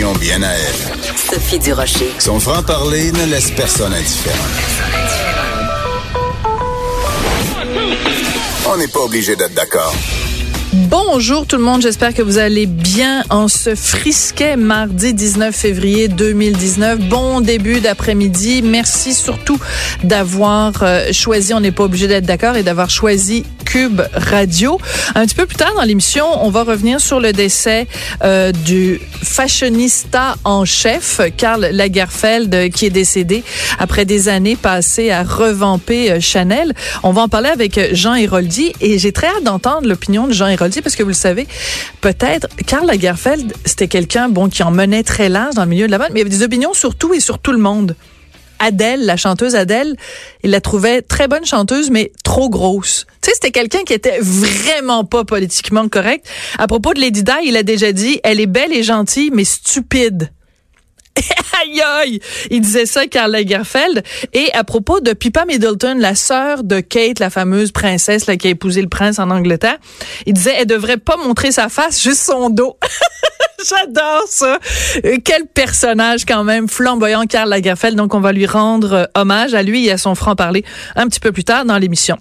opinion bien à elle. Sophie Durocher. Son franc-parler ne laisse personne indifférent. On n'est pas obligé d'être d'accord. Bonjour tout le monde, j'espère que vous allez bien en ce frisquet mardi 19 février 2019. Bon début d'après-midi. Merci surtout d'avoir euh, choisi, on n'est pas obligé d'être d'accord, et d'avoir choisi Cube Radio. Un petit peu plus tard dans l'émission, on va revenir sur le décès euh, du fashionista en chef, Karl Lagerfeld, qui est décédé après des années passées à revamper euh, Chanel. On va en parler avec Jean Héroldi et j'ai très hâte d'entendre l'opinion de Jean Héroldi parce que vous le savez, peut-être Karl Lagerfeld, c'était quelqu'un bon qui en menait très large dans le milieu de la mode, mais il y avait des opinions sur tout et sur tout le monde. Adèle, la chanteuse Adèle, il la trouvait très bonne chanteuse, mais trop grosse. Tu sais, c'était quelqu'un qui était vraiment pas politiquement correct. À propos de Lady Di, il a déjà dit, elle est belle et gentille, mais stupide. aïe aïe! Il disait ça, Karl Lagerfeld. Et à propos de Pippa Middleton, la sœur de Kate, la fameuse princesse là, qui a épousé le prince en Angleterre, il disait, elle devrait pas montrer sa face, juste son dos. J'adore ça. Euh, quel personnage quand même flamboyant, Karl Lagerfeld. Donc, on va lui rendre euh, hommage à lui et à son franc-parler un petit peu plus tard dans l'émission.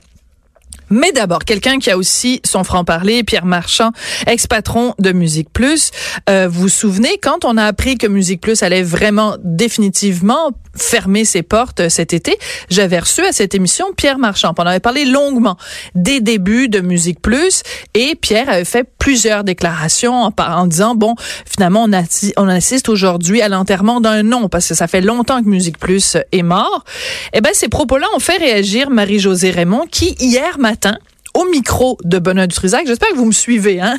Mais d'abord, quelqu'un qui a aussi son franc-parler, Pierre Marchand, ex-patron de Musique Plus. Euh, vous vous souvenez, quand on a appris que Musique Plus allait vraiment définitivement fermer ses portes cet été, j'avais reçu à cette émission Pierre Marchand. On avait parlé longuement des débuts de Musique Plus et Pierre avait fait plusieurs déclarations en, en disant, bon, finalement, on, on assiste aujourd'hui à l'enterrement d'un nom parce que ça fait longtemps que Musique Plus est mort. Eh ben, ces propos-là ont fait réagir Marie-Josée Raymond qui, hier matin, au micro de Benoît Dutrisac. J'espère que vous me suivez. Hein?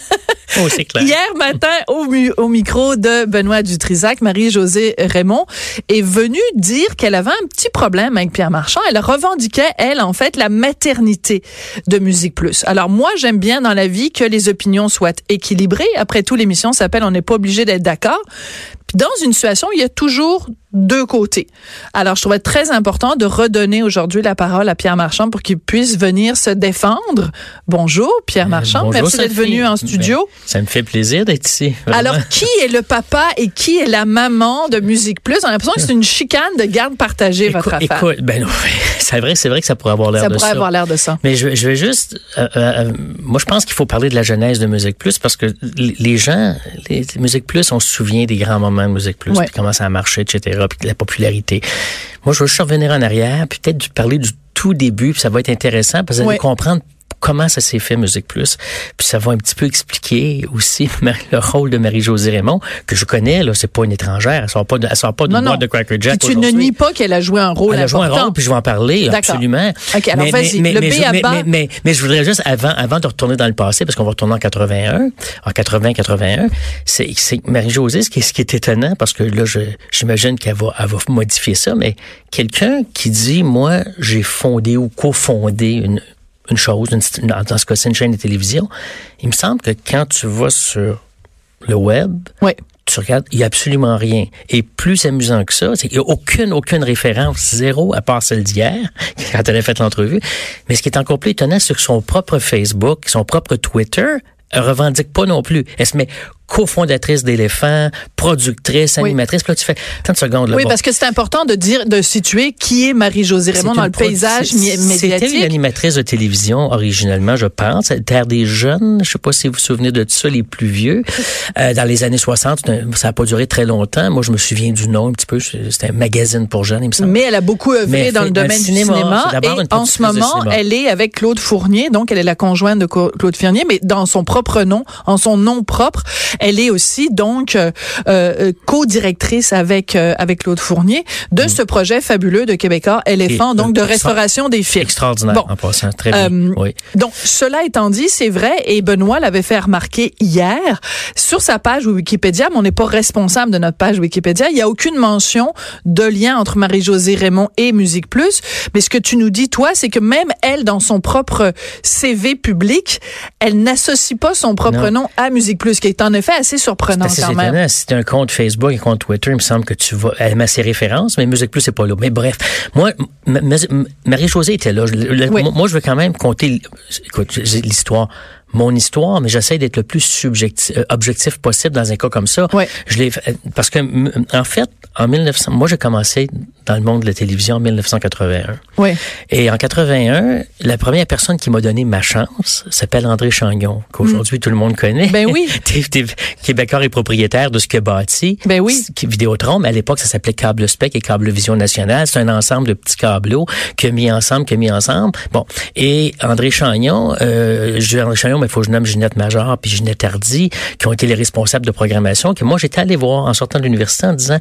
Oh, c'est clair. Hier matin, au, au micro de Benoît Dutrisac, Marie-Josée Raymond est venue dire qu'elle avait un petit problème avec Pierre Marchand. Elle revendiquait, elle, en fait, la maternité de Musique Plus. Alors moi, j'aime bien dans la vie que les opinions soient équilibrées. Après tout, l'émission s'appelle On n'est pas obligé d'être d'accord. Puis dans une situation, il y a toujours deux côtés. Alors, je trouvais très important de redonner aujourd'hui la parole à Pierre Marchand pour qu'il puisse venir se défendre. Bonjour, Pierre Euh, Marchand. bonjour, Merci d'être venu en Ben, studio. ça me fait plaisir d'être ici. vraiment. Alors, qui est le papa et qui est la maman de Musique Plus? On a l'impression que c'est une chicane de garde partagée, votre Écoute, affaire. écoute, ben c'est vrai, c'est vrai que ça pourrait avoir l'air Ça de pourrait ça. avoir l'air de ça. Mais je, je vais juste, euh, euh, moi je pense qu'il faut parler de la genèse de Musique Plus parce que les gens, les Musique Plus, on se souvient des grands moments de Musique Plus, Ouais. puis comment ça a marché, etc., puis de la popularité. Moi, je veux juste revenir en arrière, puis peut-être parler du tout début, puis ça va être intéressant parce que vous allez comprendre comment ça s'est fait Musique Plus? Puis ça va un petit peu expliquer aussi le rôle de Marie-Josée Raymond, que je connais, là, c'est pas une étrangère, elle sort pas de, elle sort pas d'une Non, non. de Cracker Puis Jack tu ne nies pas qu'elle a joué un rôle Elle a joué un rôle, puis je vais en parler, absolument. OK, alors vas-y, le B à mais, mais, mais, mais je voudrais juste, avant, avant de retourner dans le passé, parce qu'on va retourner en 81, en 80-81, c'est c'est Marie-Josée, ce qui, est- ce qui est étonnant, parce que là, je- j'imagine qu'elle va, elle va modifier ça, mais quelqu'un qui dit, moi, j'ai fondé ou cofondé une, une chose, une, dans ce cas-ci, une chaîne de télévision, il me semble que quand tu vas sur le web, Oui. tu regardes, il n'y a absolument rien. Et plus amusant que ça, c'est qu'il n'y a aucune, aucune référence, zéro, à part celle d'hier, quand elle a fait l'entrevue. Mais ce qui est encore plus étonnant, c'est que son propre Facebook, son propre Twitter, elle revendique pas non plus. Elle se met cofondatrice d'éléphants, productrice, Oui. animatrice. Puis là, tu fais 30 secondes. Là, Oui, bon. parce que c'est important de dire, de situer qui est Marie-Josée Raymond dans le paysage mi- C'était une médiatique. animatrice de télévision originellement, je pense. Terre des jeunes, je sais pas si vous vous souvenez de ça, les plus vieux. Euh, dans les années 60, ça n'a pas duré très longtemps. Moi, je me souviens du nom un petit peu. C'était un magazine pour jeunes, il me semble. Mais elle a beaucoup œuvré dans fait le domaine cinéma, du cinéma. d'abord Et une en ce moment, cinéma. elle est avec Claude Fournier, donc elle est la conjointe de Claude Fournier, mais dans son propre nom, en son nom propre, elle est aussi donc euh, euh, co-directrice avec euh, avec Claude Fournier de ce projet fabuleux de Québécois éléphant, Mm. Donc euh, de restauration des films. Extraordinaire Bon. en passant. Très bien. Euh, oui. Donc, cela étant dit, c'est vrai, et Benoît l'avait fait remarquer hier, sur sa page Wikipédia, mais on n'est pas responsable de notre page Wikipédia, il n'y a aucune mention de lien entre Marie-Josée Raymond et Musique Plus, mais ce que tu nous dis, toi, c'est que même elle, dans son propre CV public, elle n'associe pas son propre Non. nom à Musique Plus, qui est en effet assez surprenant C'est quand même. c'est un compte Facebook, un compte Twitter, il me semble que tu vas, elle met ses références, mais Musique Plus, c'est pas là. Mais bref, moi, Marie-Josée était là. Je- le- Oui. Moi, je veux quand même compter, écoute, l'histoire. Mon histoire, mais j'essaie d'être le plus subjectif, euh, objectif possible dans un cas comme ça. Je l'ai fait- parce que en fait, en 1900, moi j'ai commencé dans le monde de la télévision en 1981. Oui. Et en 81, la première personne qui m'a donné ma chance s'appelle André Chagnon, qu'aujourd'hui tout le monde connaît. Ben oui. T'es- Québécois et propriétaire de ce a bâti. Ben oui. qui- Vidéotron, mais à l'époque, ça s'appelait Câble Spec et Câble Vision Nationale. C'est un ensemble de petits câbleaux que mis ensemble, que mis ensemble. Bon. Et André Chagnon, euh, André Chagnon, mais il faut que je nomme Ginette Major puis Ginette Hardy, qui ont été les responsables de programmation, que moi, j'étais allé voir en sortant de l'université en disant,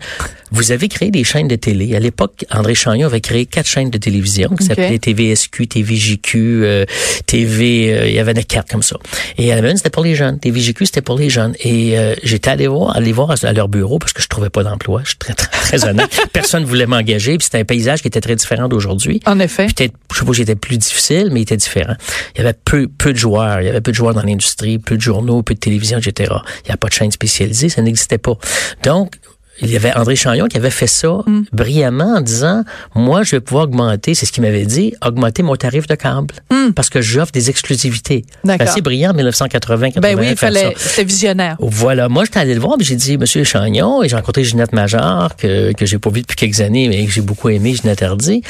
vous avez créé des chaînes de télé. À l'époque, André Chagnon avait créé quatre chaînes de télévision qui s'appelaient TVSQ, TVJQ, euh, TV, euh, il y avait des quatre comme ça. Et à la c'était pour les jeunes. TVJQ, c'était pour les jeunes. Et euh, j'étais allé voir, aller voir à leur bureau parce que je trouvais pas d'emploi. Je suis très, très, très honnête. Personne voulait m'engager. Puis c'était un paysage qui était très différent d'aujourd'hui. En effet. Peut-être, je sais pas, j'étais plus difficile, mais il était différent. Il y avait peu, peu de joueurs. Il y avait peu de joueurs dans l'industrie, peu de journaux, peu de télévision, etc. Il n'y a pas de chaîne spécialisée. Ça n'existait pas. Donc, il y avait André Chagnon qui avait fait ça Mm. brillamment en disant, moi, je vais pouvoir augmenter, c'est ce qu'il m'avait dit, augmenter mon tarif de câble. Parce que j'offre des exclusivités. Mm. D'accord. C'est assez brillant en 1980 Ben oui, il fallait. C'était visionnaire. Voilà, moi j'étais allé le voir, puis j'ai dit Monsieur Chagnon, et j'ai rencontré Ginette Major que que j'ai pas vu depuis quelques années, mais que j'ai beaucoup aimé, Ginette Hardy,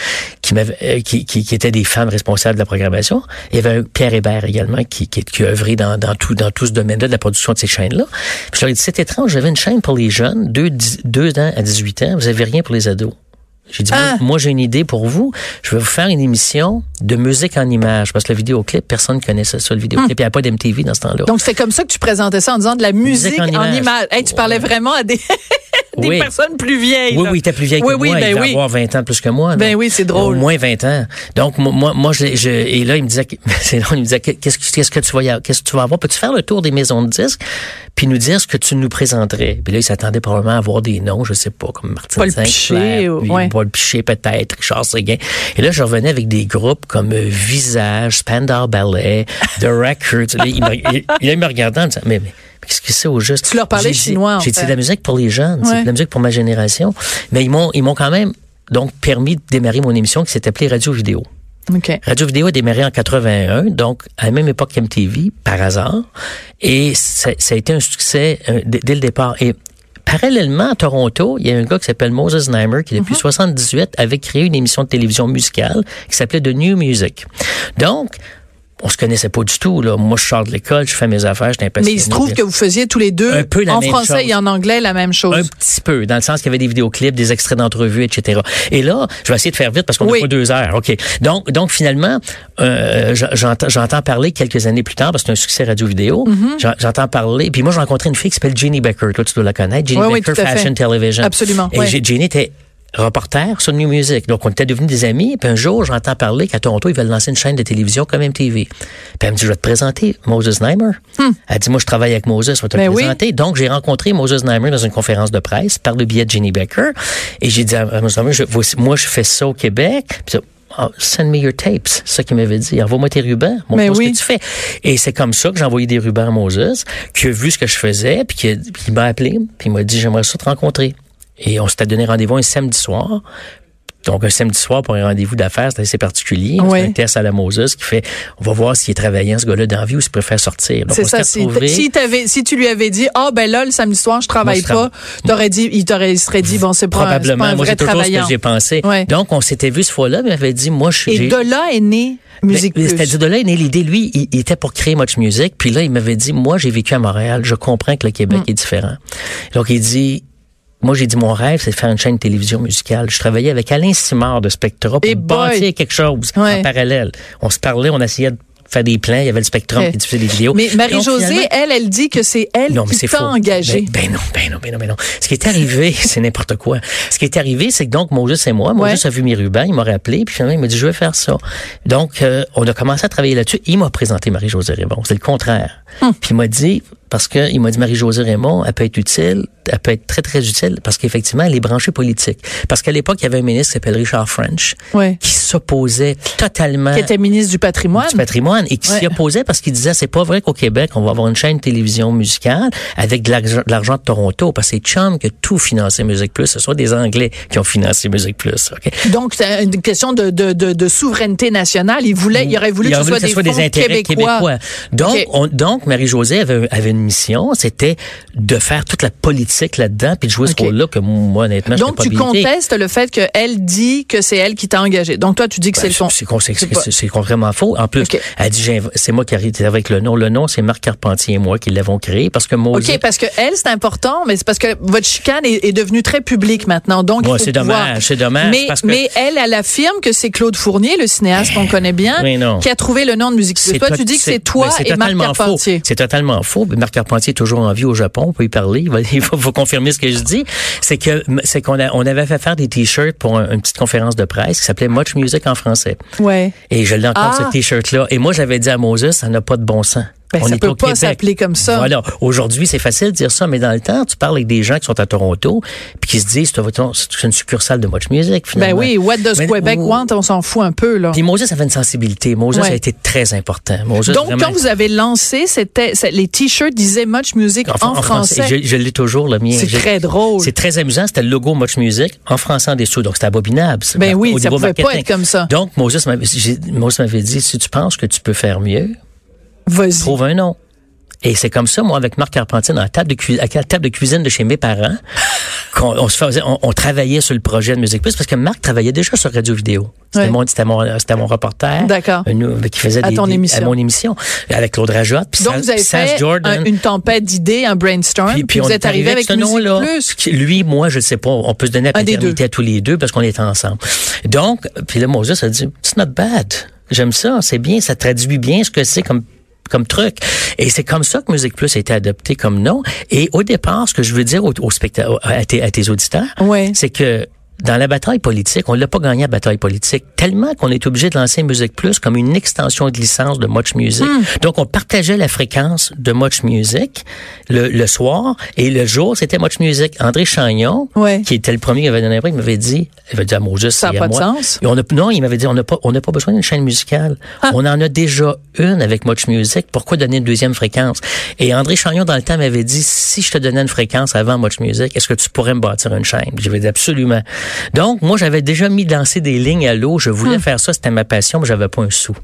qui m'avait euh, qui, qui qui étaient des femmes responsables de la programmation. Il y avait Pierre Hébert également qui qui, qui a œuvré dans dans tout dans tout ce domaine-là de la production de ces chaînes-là. Puis je leur ai dit c'est étrange, j'avais une chaîne pour les jeunes, deux dix- deux ans à 18 ans, vous avez rien pour les ados. J'ai dit, moi- Ah. moi, j'ai une idée pour vous. Je vais vous faire une émission de musique en images. Parce que le vidéoclip, personne ne connaissait ça, le vidéoclip. Il n'y avait pas d'MTV dans ce temps-là. Donc, c'est comme ça que tu présentais ça en disant de la musique, Musique en en image. Hey, tu parlais vraiment à des, des Oui. personnes plus vieilles. Oui, là. oui, était plus vieille Oui, que oui, moi. ben il oui. avoir 20 ans plus que moi. Ben non? oui, c'est drôle. Au moins 20 ans. Donc, moi, moi, je, je- et là, il me disait, que- c'est drôle, il me disait, qu'est-ce que, qu'est-ce que tu vas, a- qu'est-ce que tu vas avoir? Peux-tu faire le tour des maisons de disques? Puis nous dire ce que tu nous présenterais? Puis là, il s'attendait probablement à avoir des noms, je sais pas, comme Martin Paul Sinclair, Piché, ou- ouais. Paul Piché peut-être, Richard Séguin. Et là, je revenais avec des groupes comme euh, Visage, Spandau Ballet, The Records. Il, me, il, il me regardant en disant, mais, mais qu'est-ce que c'est au juste? Tu leur parlais chinois, J'ai dit, de la musique pour les jeunes. C'est Ouais. de la musique pour ma génération. Mais ils m'ont, ils m'ont quand même donc permis de démarrer mon émission qui s'est appelée Radio Vidéo. Radio Vidéo a démarré en 81, donc à la même époque qu'MTV, par hasard. Et ça, ça a été un succès euh, dès, dès le départ. Et parallèlement, à Toronto, il y a un gars qui s'appelle Moses Neimer qui, depuis 78, avait créé une émission de télévision musicale qui s'appelait The New Music. Donc, on se connaissait pas du tout. Là. Moi, je sors de l'école, je fais mes affaires, impatient. Mais il se trouve que vous faisiez tous les deux, peu en français chose. et en anglais, la même chose. Un petit peu, dans le sens qu'il y avait des vidéoclips, des extraits d'entrevues, etc. Et là, je vais essayer de faire vite parce qu'on Oui. pas deux heures. OK. Donc, donc finalement, euh, j'entends, parler quelques années plus tard, parce que c'est un succès radio-vidéo. Mm-hmm. J'en- J'entends parler. Puis moi, j'ai rencontré une fille qui s'appelle Jenny Becker. Toi, tu dois la connaître. Jenny Oui, Becker. Fashion Television. Absolument, Et Jenny était reporter sur New Music. Donc, on était devenus des amis. Puis un jour, j'entends parler qu'à Toronto, ils veulent lancer une chaîne de télévision comme MTV. Puis elle me dit, je vais te présenter Moses Neimer. Elle dit, moi, je travaille avec Moses, je vais te Hmm. Ben le oui. présenter. Donc, j'ai rencontré Moses Neimer dans une conférence de presse par le biais de Jenny Becker. Et j'ai dit à Moses Neimer, je- moi, je fais ça au Québec. Puis ça, Ah, send me your tapes. C'est ça qu'il m'avait dit. Envoie-moi tes rubans. Montre-moi Ben ce que tu fais. Et c'est comme ça que j'ai envoyé des rubans à Moses, qui a vu ce que je faisais, puis qui, a- puis il m'a appelé, puis il m'a dit, j'aimerais ça te rencontrer. Et on s'était donné rendez-vous un samedi soir. Donc, un samedi soir pour un rendez-vous d'affaires, c'est assez particulier. Oui. C'est un test à la Moses qui fait, on va voir s'il est travaillant, ce gars-là, dans la vie, ou s'il préfère sortir. C'est ça. Si, si, tu lui avais dit, ah ben là le samedi soir je travaille Moi, je pas, t'aurais dit, il t'aurait, il serait dit bon c'est pas, Probablement. pas un Moi, vrai c'est toujours ce que j'ai pensé. Ouais. Donc, on s'était vu ce fois-là, mais il m'avait dit, moi, je suis. Et de là est Musique Ben. C'est-à-dire de là est née l'idée. Lui, il, il était pour créer Much Music. Puis là, il m'avait dit, moi, j'ai vécu à Montréal. Je comprends que le Québec Mm. est différent. Donc, il dit, moi, j'ai dit, mon rêve, c'est de faire une chaîne de télévision musicale. Je travaillais avec Alain Simard de Spectra pour Et boy! bâtir quelque chose Ouais. en parallèle. On se parlait, on essayait de faire des plans. Il y avait le Spectrum Ouais. qui diffusait des vidéos. Mais Marie-Josée, elle, elle dit que c'est elle non, mais qui t'a faux. engagé. Ben, ben non, ben non, ben non, ben non. Ce qui est arrivé, c'est n'importe quoi. Ce qui est arrivé, c'est que donc Moses et moi, Moses Ouais. a vu mes rubans, il m'a rappelé, puis finalement il m'a dit je vais faire ça. Donc euh, on a commencé à travailler là-dessus. Il m'a présenté Marie-Josée Rébon. C'est le contraire. Hum. Puis il m'a dit parce que il m'a dit Marie-Josée Raymond, elle peut être utile, elle peut être très très utile parce qu'effectivement elle est branchée politique. Parce qu'à l'époque il y avait un ministre qui s'appelle Richard French Ouais. qui s'opposait totalement Qui était ministre du patrimoine. du patrimoine et qui s'y opposait parce qu'il disait c'est pas vrai qu'au Québec on va avoir une chaîne de télévision musicale avec de l'argent de Toronto parce que c'est Chum qui a tout financé Musique Plus, ce sont des Anglais qui ont financé Musique Plus. ok? Donc, c'est une question de, de, de, de souveraineté nationale. Il voulait, il aurait voulu Il que ce soit des, fonds intérêts québécois. Donc, Ok. on- donc Marie-Josée avait, avait une mission, c'était de faire toute la politique là-dedans puis de jouer ce rôle-là que moi, honnêtement, je Donc, tu n'étais pas habilité. contestes le fait qu'elle dit que c'est elle qui t'a engagé. Donc, toi, tu dis que c'est Ben, le fond. C'est con- c'est- complètement faux. En plus, elle dit, c'est moi qui arrête avec le nom. Le nom, c'est Marc Carpentier et moi qui l'avons créé parce que moi, OK, parce que elle, c'est important, mais c'est parce que votre chicane est, est devenue très publique maintenant. Donc, Ouais, c'est dommage, c'est dommage, Mais, parce que- mais elle, elle affirme que c'est Claude Fournier, le cinéaste qu'on connaît bien, qui a trouvé le nom de musique. Toi, tot- tu dis que c'est toi et Marc Carpentier. C'est totalement faux. Marc Carpentier est toujours en vie au Japon. On peut y parler. Il va, il confirmer ce que je dis. C'est que c'est qu'on a, on avait fait faire des t-shirts pour un- une petite conférence de presse qui s'appelait Much Music en français. Ouais. Et je l'ai encore Ah. ce t-shirt-là. Et moi, j'avais dit à Moses, ça n'a pas de bon sens. Ben, on ça est peut pas s'appeler comme ça. Voilà. Aujourd'hui, c'est facile de dire ça, mais dans le temps, tu parles avec des gens qui sont à Toronto, puis qui se disent, c'est une succursale de Much Much, Ben finalement. oui, what does Mais- Quebec want? On s'en fout un peu, là. Puis Moses avait une sensibilité. Moses Ouais. a été très important. Moses, Donc, vraiment- quand vous avez lancé, c'était, les t-shirts disaient Much Music en, français. Je, je l'ai toujours, le mien. C'est très drôle. C'est très amusant. C'était le logo Much Music en français en dessous. Donc, c'était abominable. Ben oui, ça pouvait pas être comme ça. Donc, Moses m'avait dit, si tu penses que tu peux faire mieux. Trouve un nom. Et c'est comme ça, moi, avec Marc Carpentier, dans la table de, cui- à la table de cuisine de chez mes parents, qu'on on se faisait, on, on travaillait sur le projet de Musique Plus, parce que Marc travaillait déjà sur Radio Vidéo. C'était mon, c'était mon, c'était mon reporter. D'accord. qui faisait À des, ton des- émission. À mon émission. Avec Claude Rajotte. Puis Donc, vous avez fait Jordan. un- une tempête d'idées, un brainstorm, puis, on vous est êtes arrivé avec ce Musique nom-là. Plus. Qui- Lui, moi, je sais pas. On peut se donner la paternité à tous les deux parce qu'on est ensemble. Donc, puis là, Moses a dit, it's not bad. J'aime ça, c'est bien, ça traduit bien ce que c'est comme comme truc. Et c'est comme ça que Musique Plus a été adopté comme nom. Et au départ, ce que je veux dire aux, aux à tes, à tes auditeurs, Ouais. c'est que dans la bataille politique, on l'a pas gagné la bataille politique tellement qu'on est obligé de lancer Musique Plus comme une extension de licence de Much Music. Hmm. Donc on partageait la fréquence de Much Music le, le soir et le jour c'était Much Music. André Chagnon, Ouais. qui était le premier qui avait donné un prix, il m'avait dit, il avait dit à Moses, Ça a et à pas de moi. sens. Et on a, non, il m'avait dit, on n'a pas, on n'a pas besoin d'une chaîne musicale. Ah. On en a déjà une avec Much Music. Pourquoi donner une deuxième fréquence? Et André Chagnon, dans le temps, m'avait dit, si je te donnais une fréquence avant Much Music, est-ce que tu pourrais me bâtir une chaîne? J'avais dit absolument. Donc, moi, j'avais déjà mis lancer des lignes à l'eau. Je voulais Hmm. faire ça. C'était ma passion, mais j'avais pas un sou.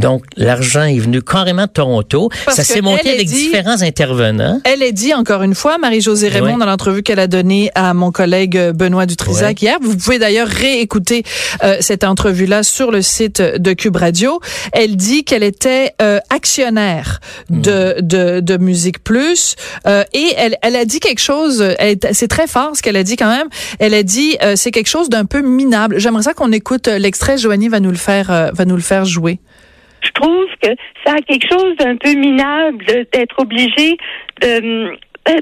Donc, l'argent est venu carrément de Toronto. Parce ça s'est monté avec dit- différents intervenants. Elle est dit encore une fois, Marie-Josée Raymond, Oui. dans l'entrevue qu'elle a donnée à mon collègue euh, Benoît Dutrisac hier. Vous pouvez d'ailleurs réécouter euh, cette entrevue-là sur le site de Cube Radio. Elle dit qu'elle était euh, actionnaire de, de, de Musique Plus euh, et elle, elle a dit quelque chose, c'est très fort ce qu'elle a dit quand même. Elle a dit euh, c'est quelque chose d'un peu minable. J'aimerais ça qu'on écoute euh, l'extrait. Joanie va nous le faire, va nous le faire jouer. Je trouve que ça a quelque chose d'un peu minable d'être obligé de euh,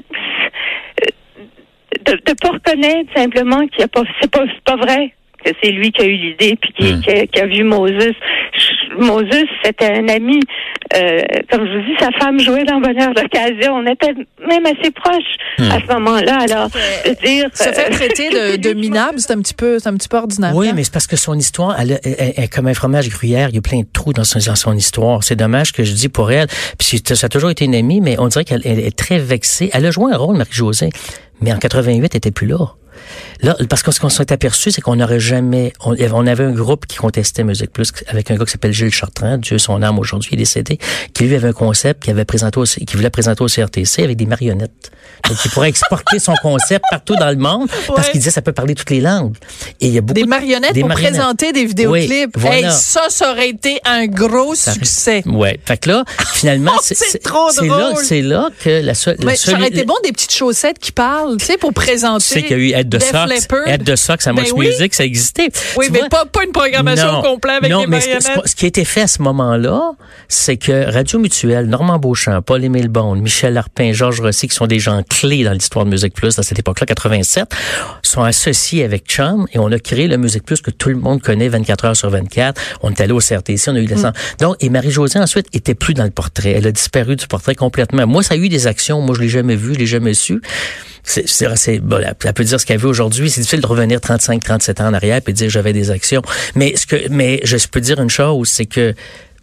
de, de pas reconnaître simplement qu'il y a pas c'est pas vrai que c'est lui qui a eu l'idée puis qui, Hmm. qui, a, qui a vu Moses. Moses, c'était un ami. Euh, comme je vous dis, sa femme jouait dans Bonheur d'occasion. On était même assez proches à ce moment-là. Alors, de dire Se faire euh, traiter de, de minable, c'est un petit peu, c'est un petit peu ordinaire. Oui, mais c'est parce que son histoire, elle, est- elle- elle est comme un fromage gruyère. Il y a plein de trous dans son, dans son histoire. C'est dommage que je dis pour elle. Puis ça a toujours été une amie, mais on dirait qu'elle elle est très vexée. Elle a joué un rôle, Marie-Josée, mais en 88, elle était plus là. Là, parce que ce qu'on s'est aperçu, c'est qu'on n'aurait jamais, on, on avait un groupe qui contestait Musique Plus avec un gars qui s'appelle Gilles Chartrand, Dieu son âme aujourd'hui, il est décédé, qui lui avait un concept qu'il avait présenté qui voulait présenter au CRTC avec des marionnettes. Donc, il pourrait exporter son concept partout dans le monde parce Ouais. qu'il disait ça peut parler toutes les langues. Et il y a beaucoup Des de- marionnettes des pour marionnettes. présenter des vidéoclips. Oui, voilà. Hey, ça, ça aurait été un gros succès. Ouais. Fait que là, finalement, Oh, c'est trop là, drôle. c'est là que la seule, le ça aurait été bon des petites chaussettes qui parlent, tu sais, pour présenter. Tu sais qu'il y a eu De Def Sox. Aide de Sox à Ben Much oui. Music, ça existait. Oui, Tu mais vois? pas, pas une programmation Non. complète avec non, des mais ce, qui a été fait à ce moment-là, c'est que Radio Mutuelle, Normand Beauchamp, Paul-Émile Bond, Michel Larpin, Georges Rossi, qui sont des gens clés dans l'histoire de Musique Plus à cette époque-là, 87, sont associés avec Chum et on a créé le Musique Plus que tout le monde connaît 24 heures sur 24. On est allé au CRTC, on a eu la Mm. Donc, et Marie-Josée ensuite était plus dans le portrait. Elle a disparu du portrait complètement. Moi, ça a eu des actions. Moi, je l'ai jamais vu, je l'ai jamais su. C'est, c'est, c'est- bon, elle elle peut dire ce qu'elle veut aujourd'hui. C'est difficile de revenir 35, 37 ans en arrière et dire j'avais des actions. Mais ce que, mais je peux dire une chose, c'est que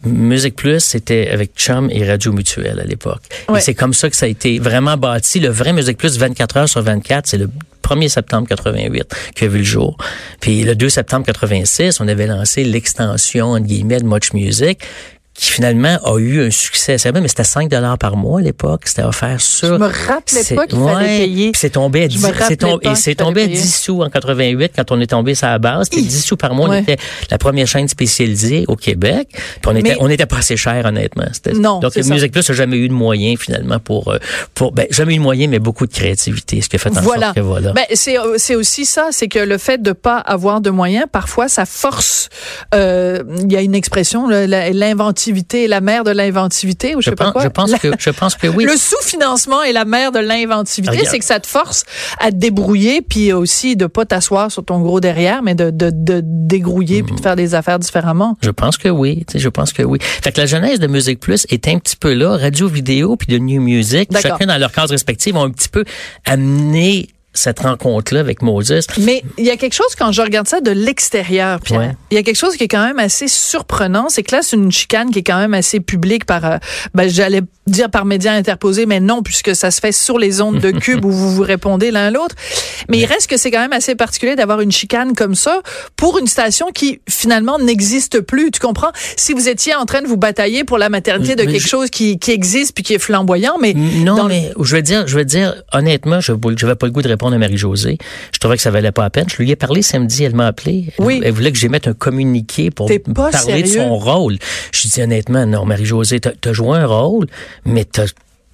Musique Plus, c'était avec Chum et Radio Mutuelle à l'époque. Ouais. Et c'est comme ça que ça a été vraiment bâti. Le vrai Musique Plus, 24 heures sur 24, c'est le 1er septembre 88 qui a vu le jour. Puis le 2 septembre 86, on avait lancé l'extension, entre guillemets, de Much Music qui finalement a eu un succès. C'est vrai, mais c'était 5 dollars par mois à l'époque. C'était offert sur... Je me rappelais pas qu'il fallait ouais, payer. puis c'est tombé à Je 10, me c'est rappelais tombé, c'est fallait tombé à payer. 10 sous en 88 quand on est tombé sur la base. C'était 10 sous par mois. Ouais. On était la première chaîne spécialisée au Québec. Puis on était, Mais- on n'était pas assez cher, honnêtement. Non, Donc. Musique Plus n'a jamais eu de moyens, finalement, pour, euh, pour, ben, jamais eu de moyens, mais beaucoup de créativité. Ce qui a fait en Voilà. sorte que voilà. Ben, c'est euh, c'est aussi ça, c'est que le fait de pas avoir de moyens, parfois, ça force. euh, Il y a une expression, la- l'inventivité est la mère de l'inventivité, ou je, je sais pas pense, quoi? je pense La- que, je pense que oui. Le sous-financement est la mère de l'inventivité, c'est que ça te force à te débrouiller, puis aussi de pas t'asseoir sur ton gros derrière, mais de, de, de dégrouiller puis de faire des affaires différemment. Je pense que oui, je pense que oui. Fait que la genèse de Musique Plus est un petit peu là, radio vidéo puis de New Music, chacun dans leur cadre respectif ont un petit peu amené cette rencontre-là avec Moses. Mais il y a quelque chose quand je regarde ça de l'extérieur, Pierre. Ouais. Il y a quelque chose qui est quand même assez surprenant, c'est que là c'est une chicane qui est quand même assez publique par, euh, ben, j'allais dire par médias interposés, mais non puisque ça se fait sur les ondes de Cube où vous vous répondez l'un l'autre. Mais il reste que c'est quand même assez particulier d'avoir une chicane comme ça pour une station qui finalement n'existe plus. Tu comprends? Si vous étiez en train de vous batailler pour la maternité de Mais quelque je- chose qui, qui existe puis qui est flamboyant, mais Non, le- mais je veux dire, je veux dire, honnêtement, je n'avais pas le goût de répondre à Marie-Josée. Je trouvais que ça valait pas la peine. Je lui ai parlé samedi, elle m'a appelé. Elle, Oui. elle voulait que j'émette un communiqué pour parler de son rôle. Je lui dis honnêtement, non, Marie-Josée, t'as as joué un rôle, mais t'as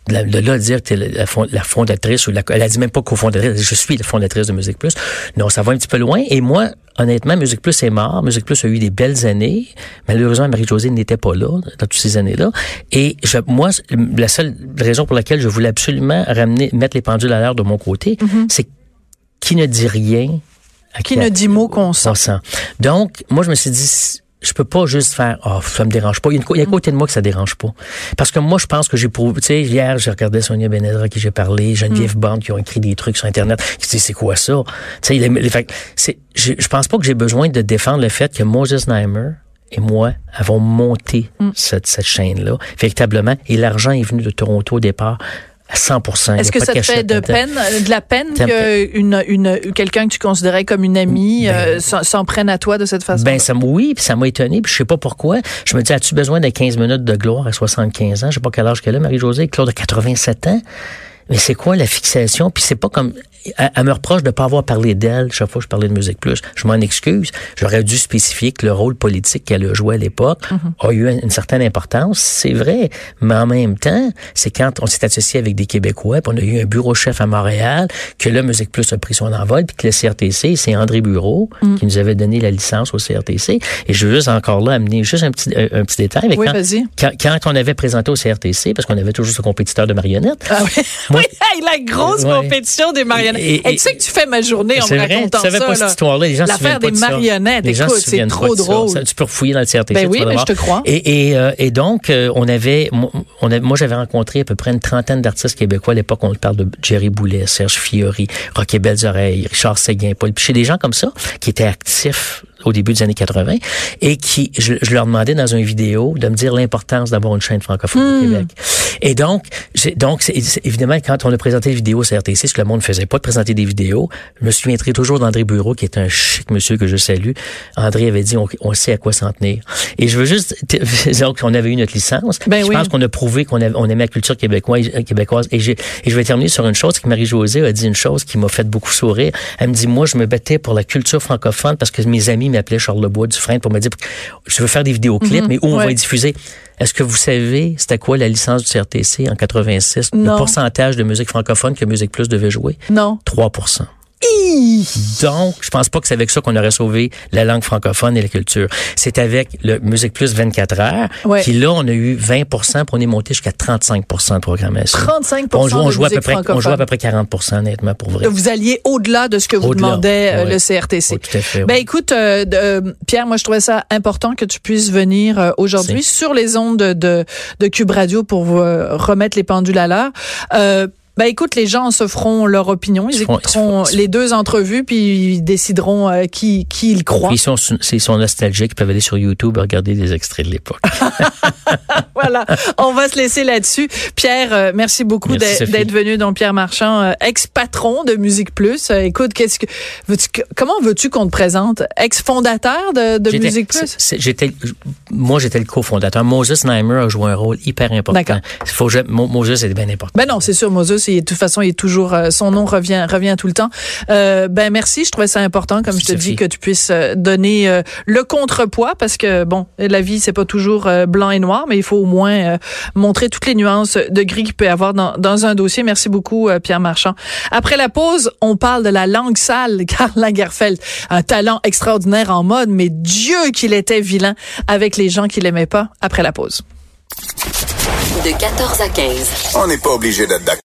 de là, de là à dire que t'es la, la fond- la fondatrice ou la, elle a dit même pas cofondatrice, je suis la fondatrice de Musique Plus. Non, ça va un petit peu loin. Et moi, honnêtement, Musique Plus est mort. Musique Plus a eu des belles années. Malheureusement, Marie-Josée n'était pas là dans toutes ces années-là. Et je, moi, la seule raison pour laquelle je voulais absolument ramener, mettre les pendules à l'heure de mon côté, c'est qui ne dit rien à qui ne dit mot qu'on sent. on sent. Donc, moi, je me suis dit, je peux pas juste faire, oh, ça me dérange pas. Il y a, une, il y a un côté de moi que ça dérange pas. Parce que moi, je pense que j'ai prouvé, tu sais, hier, j'ai regardé Sonia Benedra qui j'ai parlé, Geneviève Bond qui ont écrit des trucs sur Internet, qui disent, c'est quoi ça? Tu sais, les, les- fait c'est, je, je pense pas que j'ai besoin de défendre le fait que Moses Neimer et moi avons monté cette, cette chaîne-là, véritablement, et l'argent est venu de Toronto au départ 100 Il y Est-ce que ça te cachette fait de peine, de la peine que une, une, quelqu'un que tu considérais comme une amie Ben, euh, s'en prenne à toi de cette façon? Ben ça oui, puis ça m'a étonné, puis je sais pas pourquoi. Je me dis as-tu besoin de 15 minutes de gloire à 75 ans, je sais pas quel âge qu'elle a Marie-Josée, Claude a 87 ans. Mais c'est quoi la fixation? Puis c'est pas comme elle, elle me reproche de pas avoir parlé d'elle chaque fois que je parlais de musique plus. Je m'en excuse. J'aurais dû spécifier que le rôle politique qu'elle a joué à l'époque a eu une, une certaine importance, c'est vrai. Mais en même temps, c'est quand on s'est associé avec des Québécois, puis on a eu un bureau chef à Montréal, que là Musique Plus a pris son envol, puis que le CRTC, c'est André Bureau qui nous avait donné la licence au CRTC. Et je veux juste encore là amener juste un petit un, un petit détail. Mais Oui, quand, quand, quand on avait présenté au CRTC, parce qu'on avait toujours ce compétiteur de marionnettes, Ah oui, Moi- la grosse Ouais. compétition des marionnettes. Et- et- Et, tu sais que tu fais ma journée en me vrai, racontant tu savais ça. pas cette là. histoire-là. Les gens se L'affaire pas des de marionnettes, Les gens écoute, c'est trop drôle. Ça, tu peux refouiller dans le CRTC. Ben oui, mais je te crois. Et, euh, et donc, euh, on avait, mo- on avait, moi, j'avais rencontré à peu près une trentaine d'artistes québécois à l'époque. On parle de Jerry Boulet, Serge Fiori, Rocky Belles Oreilles, Richard Séguin, Paul Piché, des gens comme ça qui étaient actifs au début des années 80 et qui, je, je leur demandais dans une vidéo de me dire l'importance d'avoir une chaîne francophone Hmm. au Québec. Et donc, donc évidemment, quand on a présenté les vidéos au CRTC, ce que le monde ne faisait pas de présenter des vidéos, je me souviendrai toujours d'André Bureau, qui est un chic monsieur que je salue. André avait dit, on, on sait à quoi s'en tenir. Et je veux juste, donc, on avait eu notre licence. Ben je oui. pense qu'on a prouvé qu'on on aimait la culture québécoise. québécoise. Et, je vais terminer sur une chose, c'est que Marie-Josée a dit une chose qui m'a fait beaucoup sourire. Elle me dit, moi, je me battais pour la culture francophone parce que mes amis m'appelaient Charles Lebois du Frein pour me dire, je veux faire des vidéocrips, mais où on va Mhm. les diffuser? Est-ce que vous savez c'était quoi la licence du CRTC en 86? Non. Le pourcentage de musique francophone que Musique Plus devait jouer? Non. 3 Donc, je pense pas que c'est avec ça qu'on aurait sauvé la langue francophone et la culture. C'est avec le Musique Plus 24 heures, Ouais. qui là, on a eu 20% puis on est monté jusqu'à 35% de programmation. 35 on joue, on de joue à peu près, on joue à peu près 40 honnêtement, pour vrai. Vous alliez au-delà de ce que vous demandait euh, ouais. le CRTC. Tout à fait, Ben écoute, euh, euh, Pierre, moi je trouvais ça important que tu puisses venir euh, aujourd'hui sur les ondes de, de, de Cube Radio pour remettre les pendules à l'heure. Ben écoute, les gens se feront leur opinion, ils écouteront ils feront- les deux entrevues puis ils décideront euh, qui qui ils croient. Ils sont, s'ils sont nostalgiques, ils peuvent aller sur YouTube et regarder des extraits de l'époque. voilà, on va se laisser là-dessus. Pierre, euh, merci beaucoup d'être venu. Donc Pierre Marchand, euh, ex-patron de Musique Plus. Écoute, qu'est-ce que comment veux-tu qu'on te présente? Ex-fondateur de, de Musique Plus? j'étais, moi, j'étais le cofondateur. Moses Neimer a joué un rôle hyper important. D'accord. Faut Moses est bien important. Ben non, c'est sûr, Moses, il est- de toute façon, il est toujours, euh, son nom revient, revient tout le temps. Euh, ben merci, je trouvais ça important, comme je te dis, que tu puisses euh, donner euh, le contrepoids, parce que bon, la vie c'est pas toujours euh, blanc et noir, mais il faut au moins euh, montrer toutes les nuances de gris qu'il peut y avoir dans, dans un dossier. Merci beaucoup, euh, Pierre Marchand. Après la pause, on parle de la langue sale, Karl Lagerfeld, un talent extraordinaire en mode, mais Dieu qu'il était vilain avec les gens qui l'aimaient pas. Après la pause. De 14 à 15. On n'est pas obligé d'être d'accord.